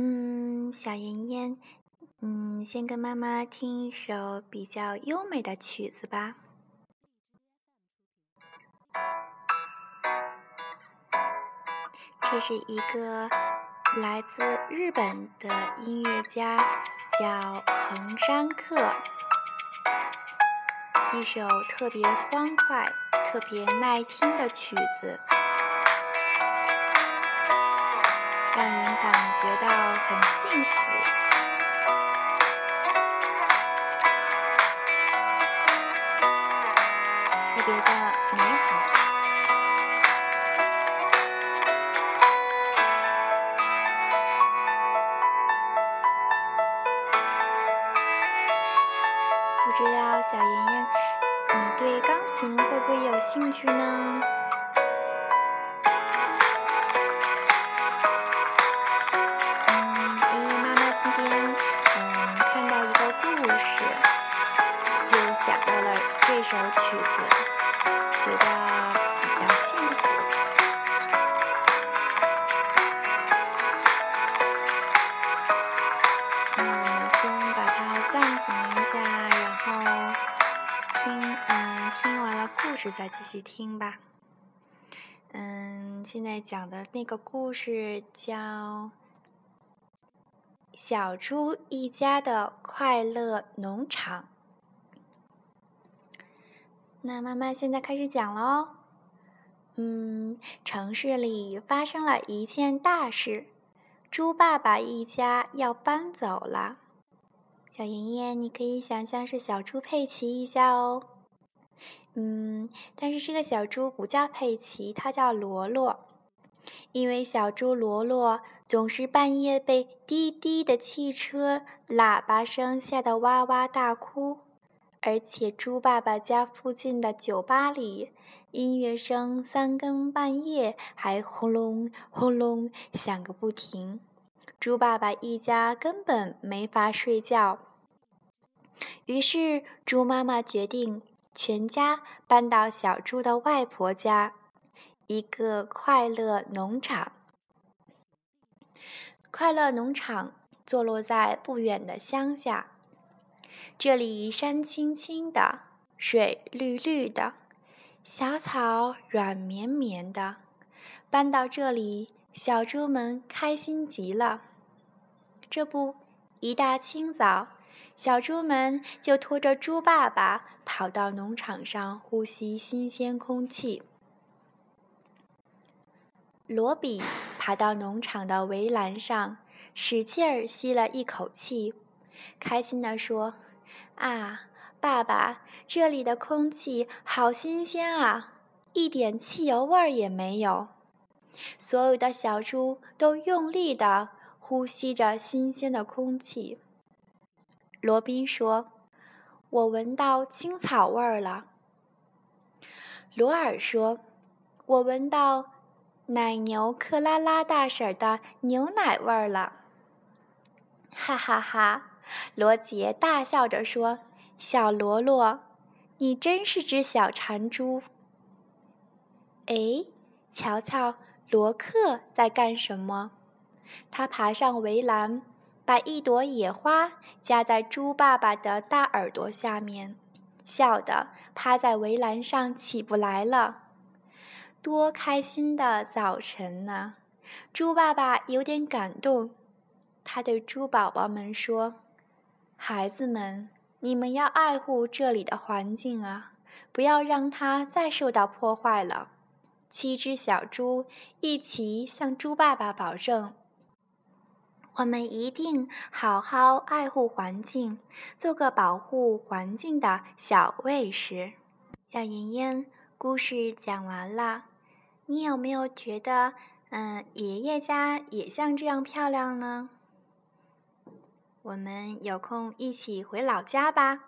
嗯，小妍妍，嗯，先跟妈妈听一首比较优美的曲子吧。这是一个来自日本的音乐家，叫横山克，一首特别欢快、特别耐听的曲子。特别的美好。不知道小莹莹你对钢琴会不会有兴趣呢？嗯因为妈妈今天嗯看到一个故事。就想到了这首曲子觉得比较幸福。那我们先把它暂停一下，然后听，嗯，听完了故事再继续听吧。嗯，现在讲的那个故事叫《小猪一家的快乐农场》。那妈妈现在开始讲喽。嗯，城市里发生了一件大事，猪爸爸一家要搬走了。小妍妍，你可以想象是小猪佩奇一家哦。嗯，但是这个小猪不叫佩奇，它叫罗罗，因为小猪罗罗总是半夜被滴滴的汽车喇叭声吓得哇哇大哭。而且，猪爸爸家附近的酒吧里，音乐声三更半夜还轰隆轰隆响个不停，猪爸爸一家根本没法睡觉。于是，猪妈妈决定全家搬到小猪的外婆家，一个快乐农场。快乐农场坐落在不远的乡下。这里山青青的，水绿绿的，小草软绵绵的。搬到这里，小猪们开心极了。这不，一大清早，小猪们就拖着猪爸爸跑到农场上呼吸新鲜空气。罗比爬到农场的围栏上，使劲儿吸了一口气，开心地说。啊，爸爸，这里的空气好新鲜啊，一点汽油味儿也没有。所有的小猪都用力地呼吸着新鲜的空气。罗宾说：“我闻到青草味儿了。”罗尔说：“我闻到奶牛克拉拉大婶的牛奶味儿了。”哈哈哈。罗杰大笑着说：“小罗罗，你真是只小馋猪。”哎，瞧瞧，罗克在干什么？他爬上围栏，把一朵野花夹在猪爸爸的大耳朵下面，笑得趴在围栏上起不来了。多开心的早晨呢！猪爸爸有点感动，他对猪宝宝们说。孩子们，你们要爱护这里的环境啊，不要让它再受到破坏了。七只小猪一起向猪爸爸保证：我们一定好好爱护环境，做个保护环境的小卫士。小妍妍，故事讲完了，你有没有觉得，嗯，爷爷家也像这样漂亮呢？我们有空一起回老家吧。